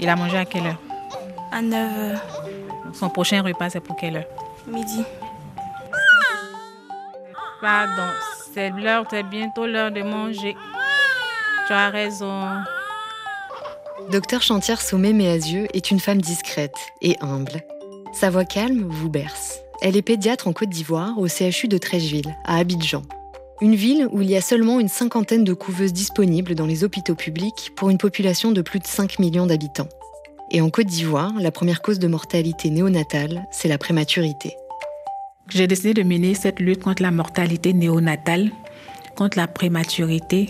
Il a mangé à quelle heure? À 9h. Son prochain repas, c'est pour quelle heure? Midi. Pardon, c'est l'heure, c'est bientôt l'heure de manger. Tu as raison. Docteur Chantière Sommet Méasieux est une femme discrète et humble. Sa voix calme vous berce. Elle est pédiatre en Côte d'Ivoire au CHU de Trècheville, à Abidjan. Une ville où il y a seulement une cinquantaine de couveuses disponibles dans les hôpitaux publics pour une population de plus de 5 millions d'habitants. Et en Côte d'Ivoire, la première cause de mortalité néonatale, c'est la prématurité. J'ai décidé de mener cette lutte contre la mortalité néonatale, contre la prématurité,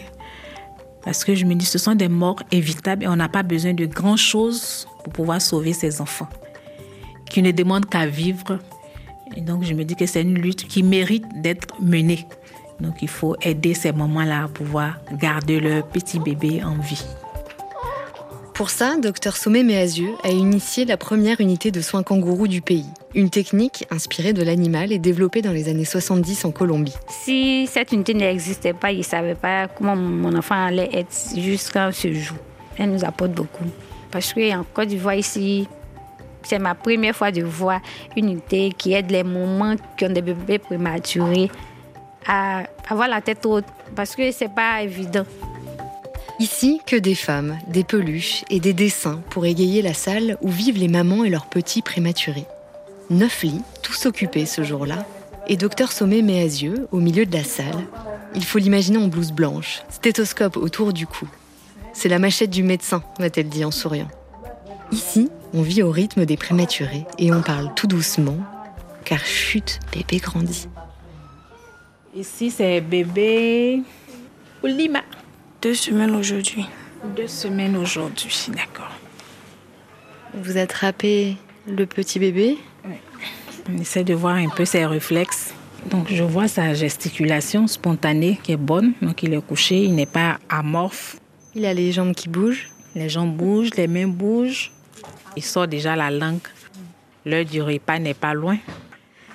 parce que je me dis ce sont des morts évitables et on n'a pas besoin de grand-chose pour pouvoir sauver ces enfants, qui ne demandent qu'à vivre. Et donc je me dis que c'est une lutte qui mérite d'être menée. Donc il faut aider ces mamans-là à pouvoir garder leur petit bébé en vie. Pour ça, Dr Sommet Méazieux a initié la première unité de soins kangourous du pays. Une technique inspirée de l'animal et développée dans les années 70 en Colombie. Si cette unité n'existait pas, je ne savais pas comment mon enfant allait être jusqu'à ce jour. Elle nous apporte beaucoup. Parce qu'en Côte d'Ivoire, ici, c'est ma première fois de voir une unité qui aide les mamans qui ont des bébés prématurés à avoir la tête haute. Parce que ce n'est pas évident. Ici, que des femmes, des peluches et des dessins pour égayer la salle où vivent les mamans et leurs petits prématurés. Neuf lits, tous occupés ce jour-là, et docteur Sommet Méazieux au milieu de la salle. Il faut l'imaginer en blouse blanche, stéthoscope autour du cou. C'est la machette du médecin, m'a-t-elle dit en souriant. Ici, on vit au rythme des prématurés et on parle tout doucement, car chute, bébé grandit. Ici, c'est bébé Oulima. Deux semaines aujourd'hui. Deux semaines aujourd'hui, d'accord. Vous attrapez le petit bébé? Oui. On essaie de voir un peu ses réflexes. Donc je vois sa gesticulation spontanée qui est bonne. Donc il est couché, il n'est pas amorphe. Il a les jambes qui bougent Les jambes bougent, les mains bougent. Il sort déjà la langue. L'heure du repas n'est pas loin.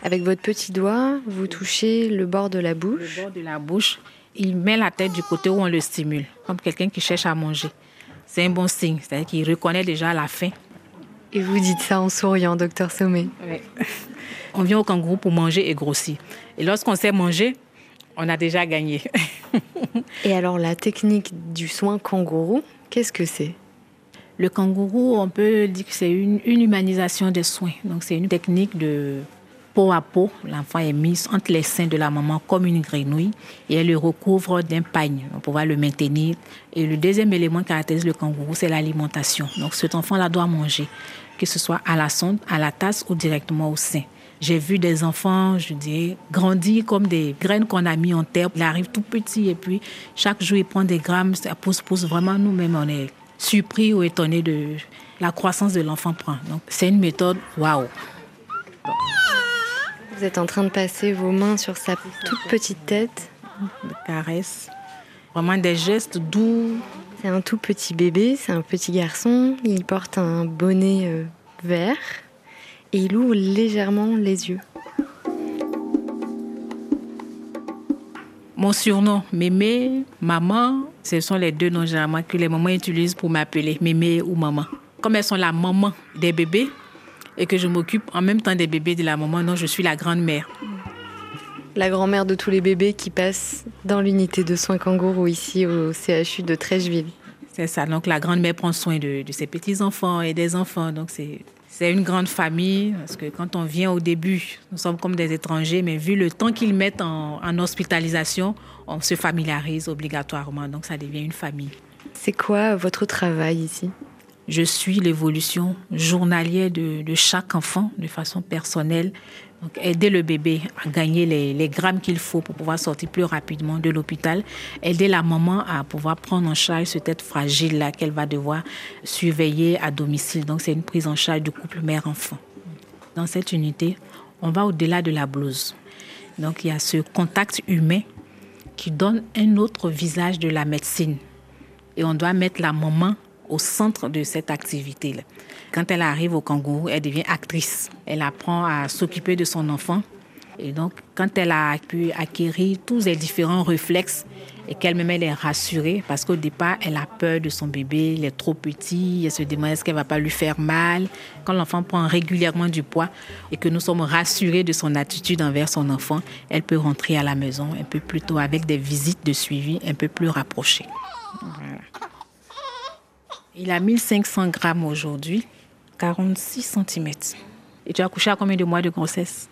Avec votre petit doigt, vous touchez le bord de la bouche Le bord de la bouche il met la tête du côté où on le stimule, comme quelqu'un qui cherche à manger. C'est un bon signe, c'est-à-dire qu'il reconnaît déjà la faim. Et vous dites ça en souriant, docteur Sommet Oui. On vient au kangourou pour manger et grossir. Et lorsqu'on sait manger, on a déjà gagné. et alors la technique du soin kangourou, qu'est-ce que c'est? Le kangourou, on peut dire que c'est une, une humanisation des soins. Donc c'est une technique de peau à peau, l'enfant est mis entre les seins de la maman comme une grenouille et elle le recouvre d'un pagne pour pouvoir le maintenir. Et le deuxième élément qui caractérise le kangourou, c'est l'alimentation. Donc cet enfant-là doit manger, que ce soit à la sonde, à la tasse ou directement au sein. J'ai vu des enfants, je dirais, grandir comme des graines qu'on a mis en terre. Il arrive tout petit et puis chaque jour il prend des grammes, ça pousse, pousse. Vraiment, nous-mêmes, on est surpris ou étonnés de la croissance de l'enfant prend. Donc c'est une méthode waouh. Vous êtes en train de passer vos mains sur sa toute petite tête. De caresses. Vraiment des gestes doux. C'est un tout petit bébé, c'est un petit garçon. Il porte un bonnet euh, vert et il ouvre légèrement les yeux. Mon surnom, Mémé, Maman, ce sont les deux noms généralement que les mamans utilisent pour m'appeler, Mémé ou Maman. Comme elles sont la maman des bébés, et que je m'occupe en même temps des bébés de la maman. Non, je suis la grand-mère. La grand-mère de tous les bébés qui passent dans l'unité de soins kangourou ici au CHU de Trècheville. C'est ça. Donc la grand-mère prend soin de, de ses petits-enfants et des enfants. Donc c'est c'est une grande famille parce que quand on vient au début, nous sommes comme des étrangers, mais vu le temps qu'ils mettent en, en, hospitalisation, on se familiarise obligatoirement. Donc ça devient une famille. C'est quoi votre travail ici? Je suis l'évolution journalière de, chaque enfant de façon personnelle. Donc, aider le bébé à gagner les, les grammes qu'il faut pour pouvoir sortir plus rapidement de l'hôpital. Aider la maman à pouvoir prendre en charge cette tête fragile-là qu'elle va devoir surveiller à domicile. Donc, c'est une prise en charge du couple mère-enfant. Dans cette unité, on va au-delà de la blouse. Donc, il y a ce contact humain qui donne un autre visage de la médecine. Et on doit mettre la maman au centre de cette activité-là. Quand elle arrive au kangourou, elle devient actrice. Elle apprend à s'occuper de son enfant. Et donc, quand elle a pu acquérir tous les différents réflexes, et qu'elle-même elle est rassurée parce qu'au départ, elle a peur de son bébé, il est trop petit, elle se demande est-ce qu'elle va pas lui faire mal. Quand l'enfant prend régulièrement du poids et que nous sommes rassurés de son attitude envers son enfant, elle peut rentrer à la maison un peu plus tôt avec des visites de suivi un peu plus rapprochées. Il a 1500 grammes aujourd'hui, 46 cm. Et tu as accouché à combien de mois de grossesse?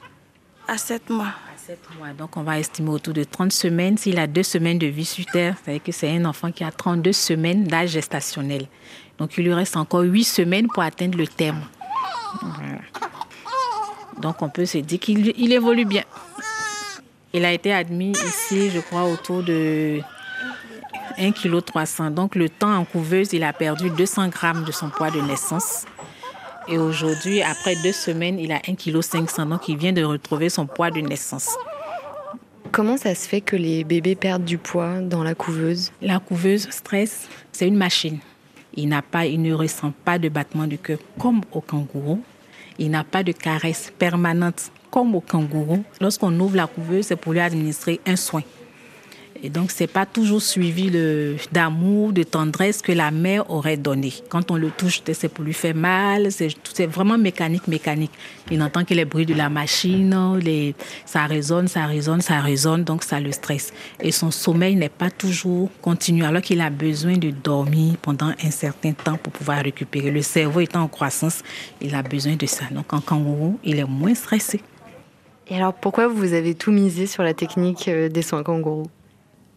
À 7 mois. À 7 mois. Donc, on va estimer autour de 30 semaines. S'il a deux semaines de vie sur Terre, ça veut dire que c'est un enfant qui a 32 semaines d'âge gestationnel. Donc, il lui reste encore 8 semaines pour atteindre le terme. Donc, on peut se dire qu'il évolue bien. Il a été admis ici, je crois, autour de 1,3 kg. Donc le temps en couveuse, il a perdu 200 grammes de son poids de naissance. Et aujourd'hui, après deux semaines, il a 1,5 kg. Donc il vient de retrouver son poids de naissance. Comment ça se fait que les bébés perdent du poids dans la couveuse? La couveuse stress, c'est une machine. Il n'a pas, il ne ressent pas de battement du cœur comme au kangourou. Il n'a pas de caresse permanente comme au kangourou. Lorsqu'on ouvre la couveuse, c'est pour lui administrer un soin. Et donc, c'est pas toujours suivi d'amour, de tendresse que la mère aurait donné. Quand on le touche, c'est pour lui faire mal. C'est vraiment mécanique, mécanique. Il entend que les bruits de la machine, ça résonne, ça résonne, ça résonne, donc ça le stresse. Et son sommeil n'est pas toujours continu, alors qu'il a besoin de dormir pendant un certain temps pour pouvoir récupérer. Le cerveau étant en croissance, il a besoin de ça. Donc, en kangourou, il est moins stressé. Et alors, pourquoi vous avez tout misé sur la technique euh, des soins kangourous?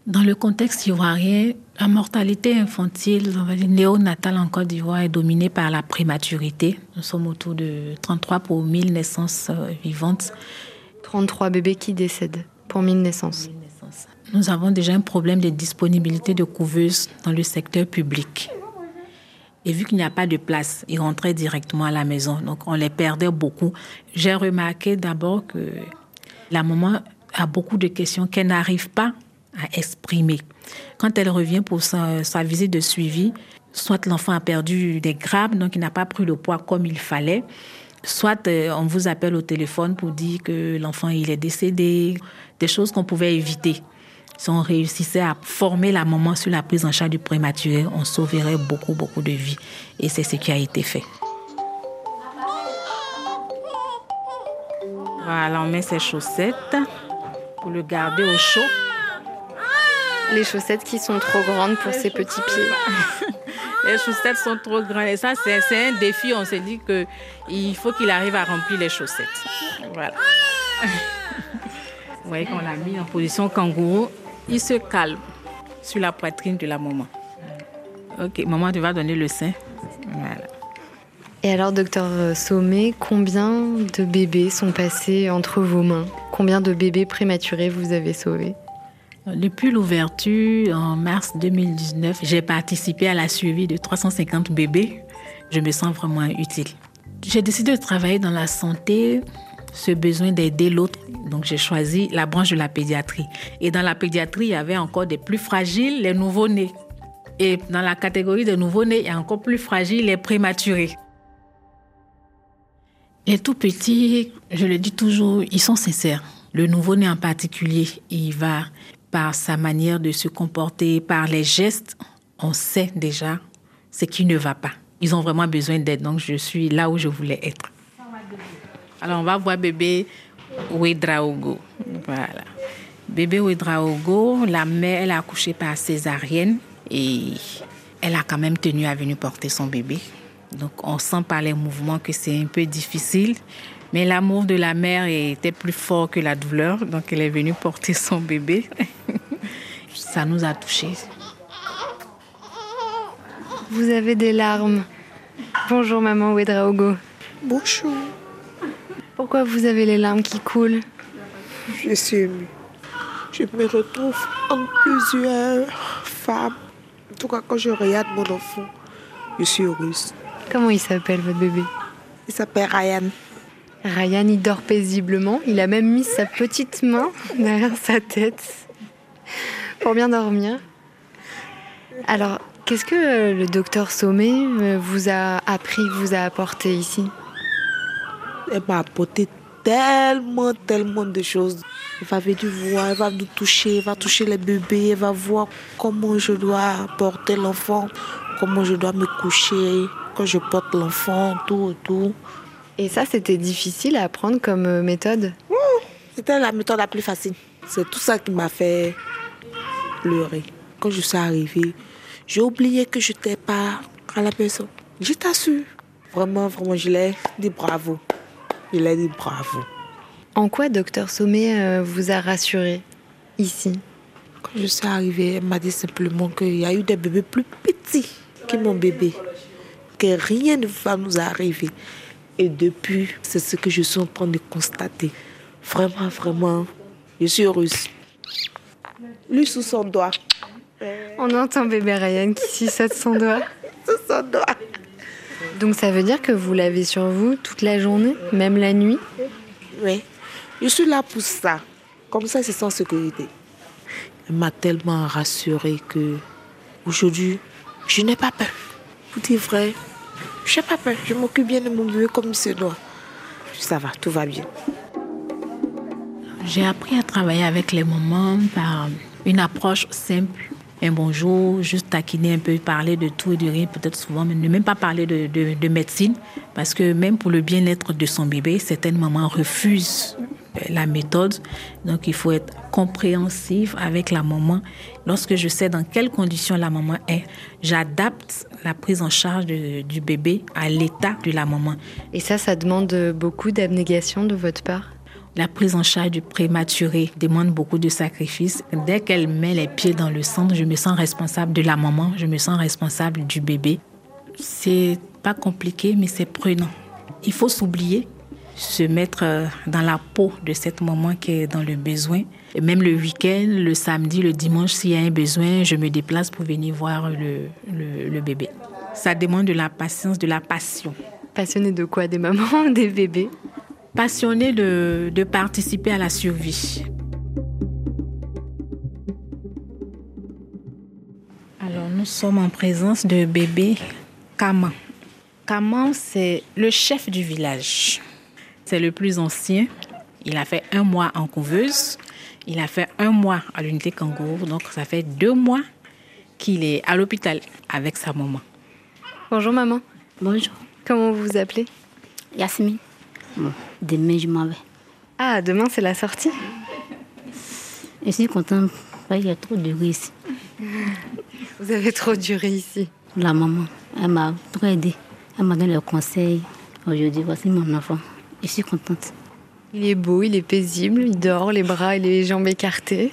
Dans le contexte ivoirien, la mortalité infantile, on va dire néonatale en Côte d'Ivoire, est dominée par la prématurité. Nous sommes autour de 33 pour 1000 naissances euh, vivantes. 33 bébés qui décèdent pour 1000 naissances. Nous avons déjà un problème de disponibilité de couveuses dans le secteur public. Et vu qu'il n'y a pas de place, ils rentraient directement à la maison. Donc on les perdait beaucoup. J'ai remarqué d'abord que la maman a beaucoup de questions qu'elle n'arrive pas à exprimer. Quand elle revient pour sa, visite de suivi, soit l'enfant a perdu des grammes, donc il n'a pas pris le poids comme il fallait, soit euh, on vous appelle au téléphone pour dire que l'enfant il est décédé, des choses qu'on pouvait éviter. Si on réussissait à former la maman sur la prise en charge du prématuré, on sauverait beaucoup, beaucoup de vies. Et c'est ce qui a été fait. Voilà, on met ses chaussettes pour le garder au chaud les chaussettes qui sont trop grandes pour ses petits pieds. les chaussettes sont trop grandes. Et ça, c'est un défi. On s'est dit qu'il faut qu'il arrive à remplir les chaussettes. Voilà. Vous voyez qu'on l'a mis en position kangourou. Il se calme sur la poitrine de la maman. Ok, maman, tu vas donner le sein. Voilà. Et alors, docteur Sommet, combien de bébés sont passés entre vos mains? Combien de bébés prématurés vous avez sauvés? Depuis l'ouverture en mars 2019, j'ai participé à la suivi de 350 bébés. Je me sens vraiment utile. J'ai décidé de travailler dans la santé, ce besoin d'aider l'autre. Donc j'ai choisi la branche de la pédiatrie. Et dans la pédiatrie, il y avait encore des plus fragiles, les nouveau-nés. Et dans la catégorie des nouveau-nés, il y a encore plus fragiles, les prématurés. Les tout petits, je le dis toujours, ils sont sincères. Le nouveau-né en particulier, il va par sa manière de se comporter, par les gestes, on sait déjà ce qui ne va pas. Ils ont vraiment besoin d'aide, donc je suis là où je voulais être. Alors on va voir bébé Ouedraogo. Voilà. Bébé Ouedraogo, la mère, elle a accouché par césarienne et elle a quand même tenu à venir porter son bébé. Donc on sent par les mouvements que c'est un peu difficile, mais l'amour de la mère était plus fort que la douleur, donc elle est venue porter son bébé. Ça nous a touchés. Vous avez des larmes. Bonjour maman Ouedraogo. Bonjour. Pourquoi vous avez les larmes qui coulent? Je suis émue. Je me retrouve en plusieurs femmes. En tout cas, quand je regarde mon enfant, je suis heureuse. Comment il s'appelle votre bébé? Il s'appelle Ryan. Ryan, il dort paisiblement. Il a même mis sa petite main derrière sa tête pour bien dormir. Alors, qu'est-ce que euh, le docteur Sommet euh, vous a appris, vous a apporté ici? Elle m'a apporté tellement, tellement de choses. Elle va venir voir, elle va nous toucher, elle va toucher les bébés, elle va voir comment je dois porter l'enfant, comment je dois me coucher quand je porte l'enfant, tout, tout. Et ça, c'était difficile à apprendre comme euh, méthode? C'était la méthode la plus facile. C'est tout ça qui m'a fait pleurer. Quand je suis arrivée, j'ai oublié que je n'étais pas à la maison. Je t'assure. Vraiment, vraiment, je l'ai dit bravo. Je l'ai dit bravo. En quoi docteur Sommet euh, vous a rassuré ici? Quand je suis arrivée, elle m'a dit simplement qu'il y a eu des bébés plus petits que mon bébé. Que rien ne va nous arriver. Et depuis, c'est ce que je suis en train de constater. Vraiment, vraiment, je suis heureuse. Lui sous son doigt. On entend bébé Ryan qui suçote son doigt. Sous son doigt. Donc ça veut dire que vous l'avez sur vous toute la journée, même la nuit? Oui. Je suis là pour ça. Comme ça, c'est sans sécurité. Elle m'a tellement rassurée que aujourd'hui, je n'ai pas peur. Pour dire vrai, je n'ai pas peur. Je m'occupe bien de mon bébé comme il se doit. Ça va, tout va bien. J'ai appris à travailler avec les mamans par une approche simple. Un bonjour, juste taquiner un peu, parler de tout et de rien, peut-être souvent, mais ne même pas parler de, de, de médecine, parce que même pour le bien-être de son bébé, certaines mamans refusent la méthode. Donc il faut être compréhensif avec la maman. Lorsque je sais dans quelles conditions la maman est, j'adapte la prise en charge du bébé à l'état de la maman. Et ça, ça demande beaucoup d'abnégation de votre part? La prise en charge du prématuré demande beaucoup de sacrifices. Dès qu'elle met les pieds dans le centre, je me sens responsable de la maman, je me sens responsable du bébé. C'est pas compliqué, mais c'est prenant. Il faut s'oublier, se mettre dans la peau de cette maman qui est dans le besoin. Même le week-end, le samedi, le dimanche, s'il y a un besoin, je me déplace pour venir voir le, le, bébé. Ça demande de la patience, de la passion. Passionné de quoi? Des mamans, des bébés? Passionné de, de, participer à la survie. Alors, nous sommes en présence de bébé Kaman. Kaman, c'est le chef du village. C'est le plus ancien. Il a fait un mois en couveuse. Il a fait un mois à l'unité kangourou. Donc, ça fait deux mois qu'il est à l'hôpital avec sa maman. Bonjour, maman. Bonjour. Comment vous vous appelez? Yasmine. Bon, demain, je m'en vais. Ah, demain, c'est la sortie Je suis contente. Il y a trop duré ici. Vous avez trop duré ici. La maman, elle m'a trop aidé. Elle m'a donné le conseil. Aujourd'hui, voici mon enfant. Je suis contente. Il est beau, il est paisible, il dort, les bras et les jambes écartés.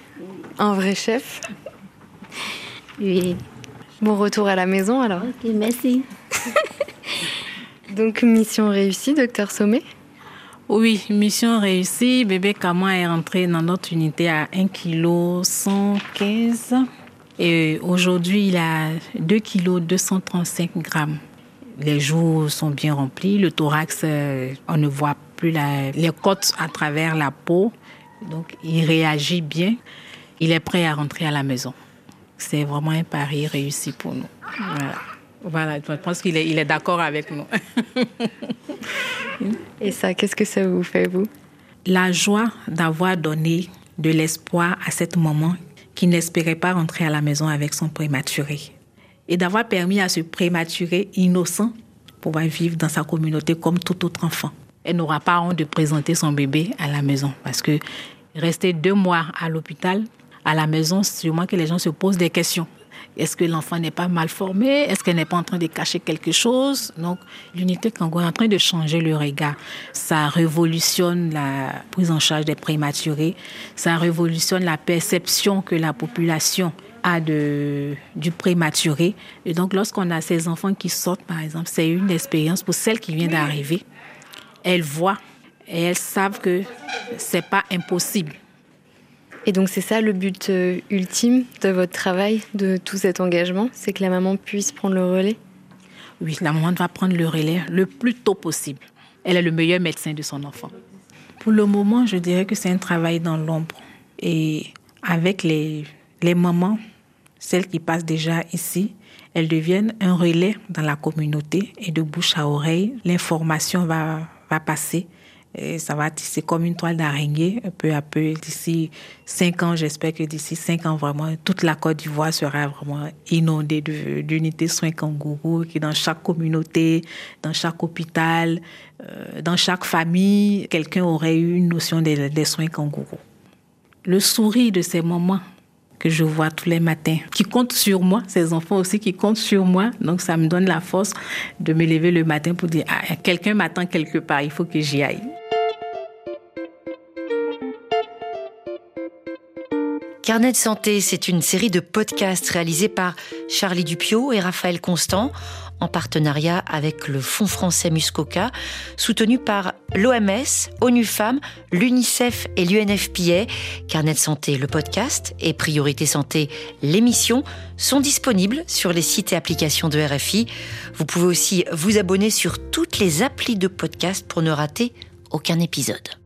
Un vrai chef. Oui. Bon retour à la maison alors. Ok, merci. Donc, mission réussie, docteur Sommet oui, mission réussie. Bébé Kama est rentré dans notre unité à 1 kg 115. Et aujourd'hui, il a 2 kg 235 grammes. Les joues sont bien remplies. Le thorax, on ne voit plus les côtes à travers la peau. Donc, il réagit bien. Il est prêt à rentrer à la maison. C'est vraiment un pari réussi pour nous. Voilà. Je pense qu'il est, il est d'accord avec nous. Et ça, qu'est-ce que ça vous fait, vous? La joie d'avoir donné de l'espoir à cette maman qui n'espérait pas rentrer à la maison avec son prématuré. Et d'avoir permis à ce prématuré innocent pouvoir vivre dans sa communauté comme tout autre enfant. Elle n'aura pas honte de présenter son bébé à la maison parce que rester deux mois à l'hôpital, à la maison, sûrement que les gens se posent des questions. Est-ce que l'enfant n'est pas mal formé Est-ce qu'elle n'est pas en train de cacher quelque chose? Donc, l'unité Kango est en train de changer le regard. Ça révolutionne la prise en charge des prématurés. Ça révolutionne la perception que la population a de, du prématuré. Et donc, lorsqu'on a ces enfants qui sortent, par exemple, c'est une expérience pour celle qui vient d'arriver. Elles voient et elles savent que c'est pas impossible. Et donc c'est ça le but euh, ultime de votre travail, de tout cet engagement, c'est que la maman puisse prendre le relais? Oui, la maman va prendre le relais le plus tôt possible. Elle est le meilleur médecin de son enfant. Pour le moment, je dirais que c'est un travail dans l'ombre. Et avec les, les mamans, celles qui passent déjà ici, elles deviennent un relais dans la communauté et de bouche à oreille, l'information va, va passer Et ça va tisser comme une toile d'araignée, peu à peu. D'ici cinq ans, j'espère que d'ici cinq ans, vraiment, toute la Côte d'Ivoire sera vraiment inondée d'unités soins kangourous, qui dans chaque communauté, dans chaque hôpital, euh, dans chaque famille, quelqu'un aurait eu une notion des, soins kangourous. Le sourire de ces moments que je vois tous les matins, qui comptent sur moi, ces enfants aussi qui comptent sur moi. Donc ça me donne la force de me lever le matin pour dire, ah, quelqu'un m'attend quelque part, il faut que j'y aille. Carnet de santé, c'est une série de podcasts réalisés par Charlie Dupio et Raphaël Constant en partenariat avec le Fonds français Muscoca, soutenu par l'OMS, ONU Femmes, l'UNICEF et l'UNFPA. Carnet de santé, le podcast et Priorité Santé, l'émission sont disponibles sur les sites et applications de RFI. Vous pouvez aussi vous abonner sur toutes les applis de podcast pour ne rater aucun épisode.